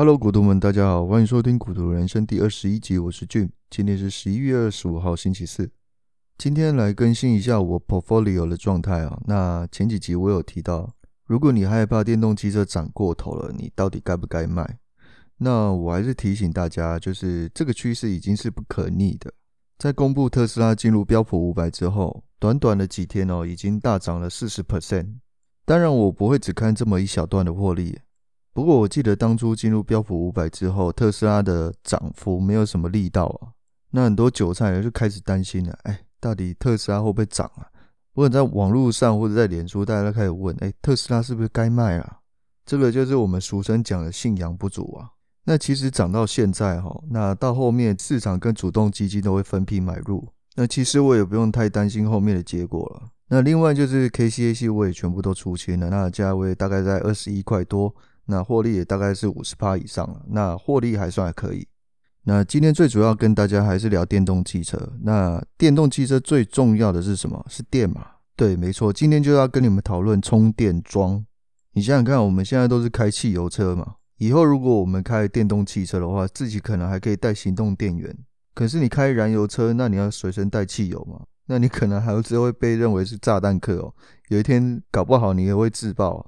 Hello，股徒们，大家好，欢迎收听《股徒人生》第二十一集，我是 Jim，今天是十一月二十五号，星期四。今天来更新一下我 portfolio 的状态啊。那前几集我有提到，如果你害怕电动汽车涨过头了，你到底该不该卖？那我还是提醒大家，就是这个趋势已经是不可逆的。在公布特斯拉进入标普五百之后，短短的几天哦，已经大涨了四十 percent。当然，我不会只看这么一小段的获利。不过，我记得当初进入标普五百之后，特斯拉的涨幅没有什么力道啊。那很多韭菜就开始担心了，哎，到底特斯拉会不会涨啊？不管在网络上或者在脸书，大家都开始问，哎，特斯拉是不是该卖啊？这个就是我们俗称讲的信仰不足啊。那其实涨到现在哈，那到后面市场跟主动基金都会分批买入，那其实我也不用太担心后面的结果了。那另外就是 KCAC 我也全部都出清了，那价位大概在二十一块多。那获利也大概是五十趴以上了，那获利还算还可以。那今天最主要跟大家还是聊电动汽车。那电动汽车最重要的是什么？是电嘛？对，没错。今天就要跟你们讨论充电桩。你想想看，我们现在都是开汽油车嘛，以后如果我们开电动汽车的话，自己可能还可以带行动电源。可是你开燃油车，那你要随身带汽油嘛？那你可能还只会被认为是炸弹客哦。有一天搞不好你也会自爆啊。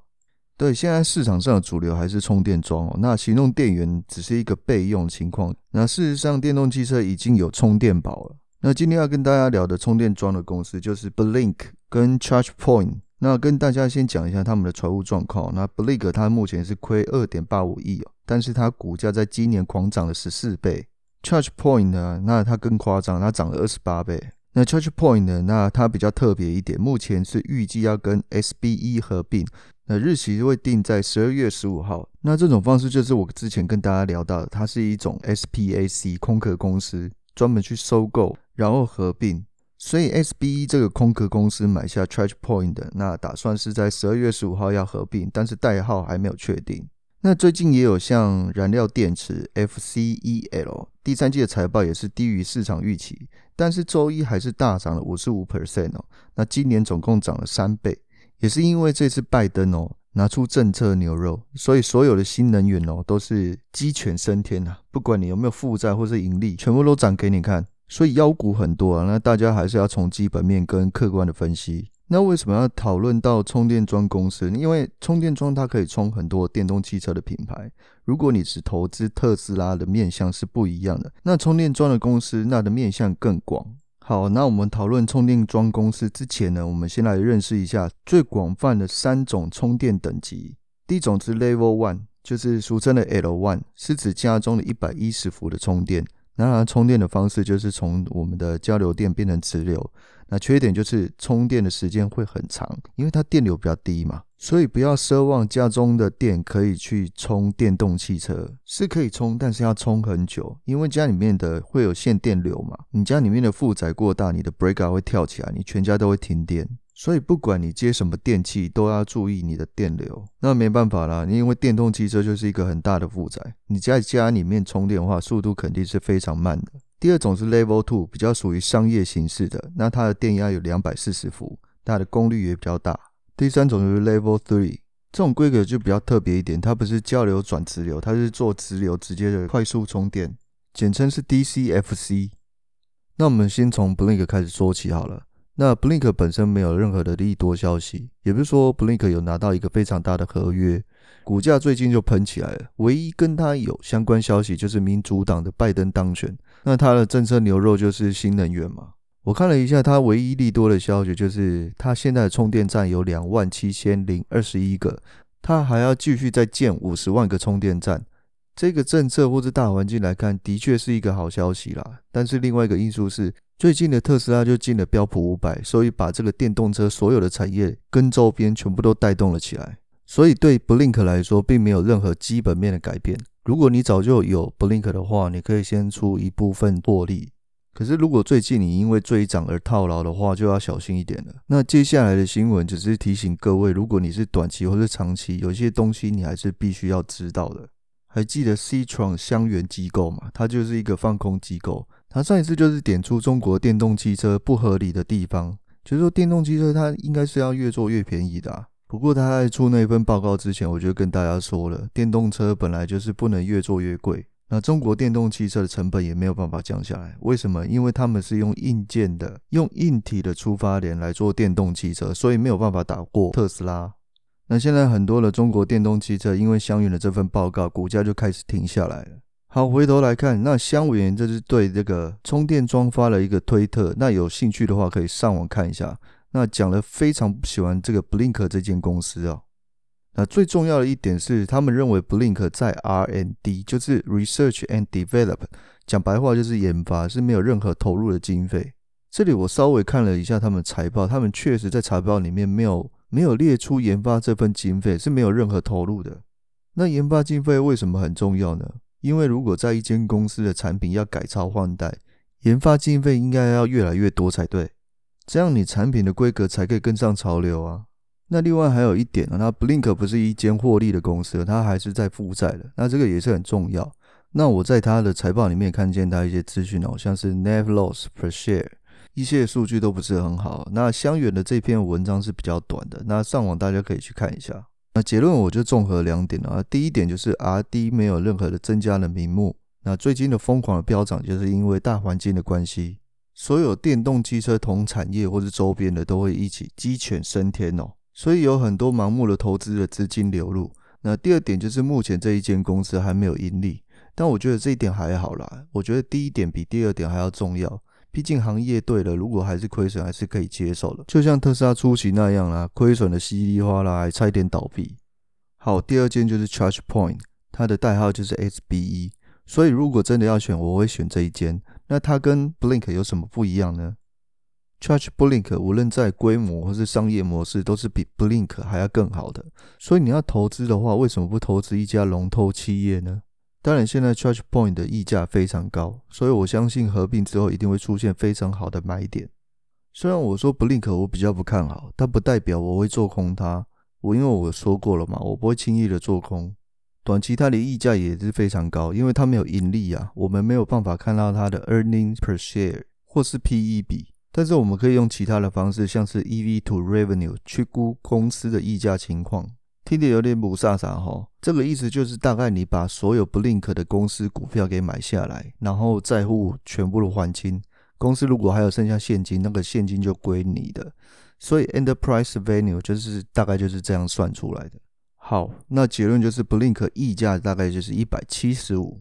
对，现在市场上的主流还是充电桩哦，那行动电源只是一个备用情况。那事实上，电动汽车已经有充电宝了。那今天要跟大家聊的充电桩的公司就是 Blink 跟 ChargePoint。那跟大家先讲一下他们的财务状况。那 Blink 它目前是亏二点八五亿哦，但是它股价在今年狂涨了十四倍。ChargePoint 呢，那它更夸张，它涨了二十八倍。那 ChargePoint 呢，那它比较特别一点，目前是预计要跟 SBE 合并。那日期会定在十二月十五号。那这种方式就是我之前跟大家聊到的，它是一种 SPAC 空壳公司，专门去收购然后合并。所以 SBE 这个空壳公司买下 ChargePoint 的，那打算是在十二月十五号要合并，但是代号还没有确定。那最近也有像燃料电池 FCEL 第三季的财报也是低于市场预期，但是周一还是大涨了五十五 percent 哦。那今年总共涨了三倍。也是因为这次拜登哦拿出政策牛肉，所以所有的新能源哦都是鸡犬升天呐，不管你有没有负债或是盈利，全部都涨给你看。所以妖股很多啊，那大家还是要从基本面跟客观的分析。那为什么要讨论到充电桩公司？因为充电桩它可以充很多电动汽车的品牌。如果你只投资特斯拉的面向是不一样的，那充电桩的公司那的面向更广。好，那我们讨论充电桩公司之前呢，我们先来认识一下最广泛的三种充电等级。第一种是 Level One，就是俗称的 L One，是指家中的一百一十伏的充电。那它充电的方式就是从我们的交流电变成直流。那缺点就是充电的时间会很长，因为它电流比较低嘛，所以不要奢望家中的电可以去充电动汽车，是可以充，但是要充很久，因为家里面的会有限电流嘛，你家里面的负载过大，你的 breaker 会跳起来，你全家都会停电，所以不管你接什么电器，都要注意你的电流。那没办法啦，因为电动汽车就是一个很大的负载，你在家里面充电的话，速度肯定是非常慢的。第二种是 Level Two，比较属于商业形式的，那它的电压有两百四十伏，它的功率也比较大。第三种就是 Level Three，这种规格就比较特别一点，它不是交流转直流，它是做直流直接的快速充电，简称是 DCFC。那我们先从 Blink 开始说起好了。那 Blink 本身没有任何的利多消息，也不是说 Blink 有拿到一个非常大的合约。股价最近就喷起来了，唯一跟它有相关消息就是民主党的拜登当选，那它的政策牛肉就是新能源嘛。我看了一下，它唯一利多的消息就是它现在的充电站有两万七千零二十一个，它还要继续再建五十万个充电站。这个政策或者大环境来看，的确是一个好消息啦。但是另外一个因素是，最近的特斯拉就进了标普五百，所以把这个电动车所有的产业跟周边全部都带动了起来。所以对 Blink 来说，并没有任何基本面的改变。如果你早就有 Blink 的话，你可以先出一部分获利。可是如果最近你因为追涨而套牢的话，就要小心一点了。那接下来的新闻只是提醒各位，如果你是短期或是长期，有些东西你还是必须要知道的。还记得 Citron 香源机构吗？它就是一个放空机构。它上一次就是点出中国电动汽车不合理的地方，就是说电动汽车它应该是要越做越便宜的啊。不过他在出那份报告之前，我就跟大家说了，电动车本来就是不能越做越贵。那中国电动汽车的成本也没有办法降下来，为什么？因为他们是用硬件的、用硬体的出发点来做电动汽车，所以没有办法打过特斯拉。那现在很多的中国电动汽车，因为香源的这份报告，股价就开始停下来了。好，回头来看，那香源这是对这个充电桩发了一个推特，那有兴趣的话可以上网看一下。那讲了非常不喜欢这个 Blink 这间公司啊。那最重要的一点是，他们认为 Blink 在 R&D，就是 Research and Develop，讲白话就是研发，是没有任何投入的经费。这里我稍微看了一下他们财报，他们确实在财报里面没有没有列出研发这份经费，是没有任何投入的。那研发经费为什么很重要呢？因为如果在一间公司的产品要改朝换代，研发经费应该要越来越多才对，这样你产品的规格才可以跟上潮流啊。那另外还有一点呢，那 Blink 不是一间获利的公司，它还是在负债的。那这个也是很重要。那我在它的财报里面看见它一些资讯哦，像是 Net Loss Per Share，一些数据都不是很好。那相远的这篇文章是比较短的，那上网大家可以去看一下。那结论我就综合两点啊，第一点就是 R&D 没有任何的增加的名目。那最近的疯狂的飙涨，就是因为大环境的关系，所有电动汽车同产业或是周边的都会一起鸡犬升天哦。所以有很多盲目的投资的资金流入。那第二点就是目前这一间公司还没有盈利，但我觉得这一点还好啦。我觉得第一点比第二点还要重要，毕竟行业对了，如果还是亏损，还是可以接受的。就像特斯拉初期那样啦，亏损的稀里哗啦，还差一点倒闭。好，第二间就是 ChargePoint，它的代号就是 SBE。所以如果真的要选，我会选这一间。那它跟 Blink 有什么不一样呢？Charge Blink 无论在规模或是商业模式，都是比 Blink 还要更好的。所以你要投资的话，为什么不投资一家龙头企业呢？当然，现在 Charge Point 的溢价非常高，所以我相信合并之后一定会出现非常好的买点。虽然我说 Blink 我比较不看好，但不代表我会做空它。我因为我说过了嘛，我不会轻易的做空。短期它的溢价也是非常高，因为它没有盈利啊，我们没有办法看到它的 Earnings Per Share 或是 PE 比。但是我们可以用其他的方式，像是 EV to Revenue 去估公司的溢价情况，听得有点雾煞煞哈。这个意思就是大概你把所有 Blink 的公司股票给买下来，然后债务全部都还清，公司如果还有剩下现金，那个现金就归你的。所以 Enterprise Value 就是大概就是这样算出来的。好，那结论就是 Blink 溢价大概就是一百七十五。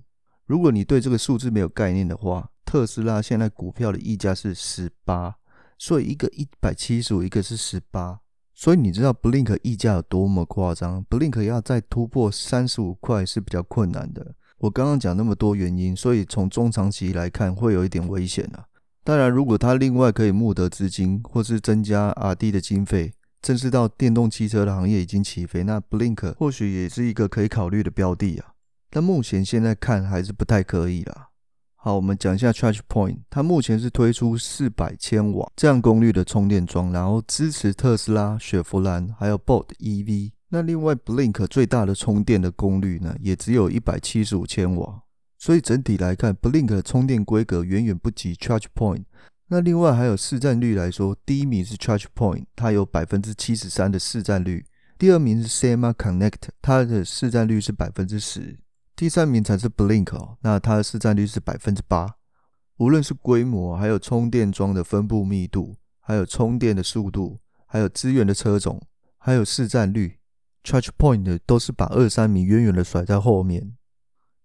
如果你对这个数字没有概念的话，特斯拉现在股票的溢价是十八，所以一个一百七十五，一个是十八，所以你知道 Blink 溢价有多么夸张？Blink 要再突破三十五块是比较困难的。我刚刚讲那么多原因，所以从中长期来看会有一点危险啊。当然，如果他另外可以募得资金，或是增加 R&D 的经费，正视到电动汽车的行业已经起飞，那 Blink 或许也是一个可以考虑的标的啊。但目前现在看还是不太可以啦。好，我们讲一下 ChargePoint，它目前是推出四百千瓦这样功率的充电桩，然后支持特斯拉、雪佛兰还有 Bolt EV。那另外 Blink 最大的充电的功率呢，也只有一百七十五千瓦。所以整体来看，Blink 的充电规格远远不及 ChargePoint。那另外还有市占率来说，第一名是 ChargePoint，它有百分之七十三的市占率；第二名是 SemaConnect，它的市占率是百分之十。第三名才是 Blink 哦，那它的市占率是百分之八。无论是规模，还有充电桩的分布密度，还有充电的速度，还有资源的车种，还有市占率，ChargePoint 都是把二三名远远的甩在后面。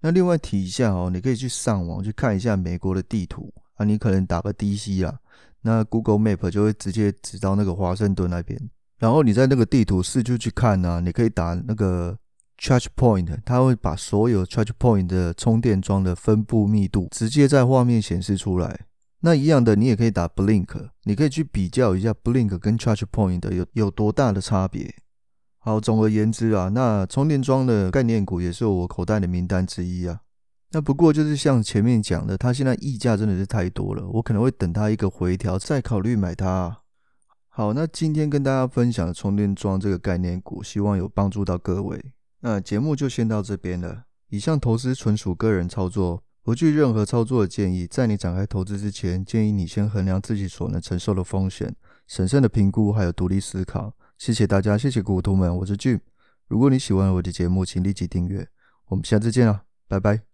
那另外提一下哦，你可以去上网去看一下美国的地图啊，你可能打个 DC 啊，那 Google Map 就会直接指到那个华盛顿那边，然后你在那个地图四处去看呢，你可以打那个。Charge Point，它会把所有 Charge Point 的充电桩的分布密度直接在画面显示出来。那一样的，你也可以打 Blink，你可以去比较一下 Blink 跟 Charge Point 的有有多大的差别。好，总而言之啊，那充电桩的概念股也是我口袋的名单之一啊。那不过就是像前面讲的，它现在溢价真的是太多了，我可能会等它一个回调再考虑买它。好，那今天跟大家分享的充电桩这个概念股，希望有帮助到各位。那节目就先到这边了。以上投资纯属个人操作，不具任何操作的建议。在你展开投资之前，建议你先衡量自己所能承受的风险，审慎的评估，还有独立思考，谢谢大家，谢谢股徒们，我是 Jim。如果你喜欢我的节目，请立即订阅。我们下次见啊，拜拜。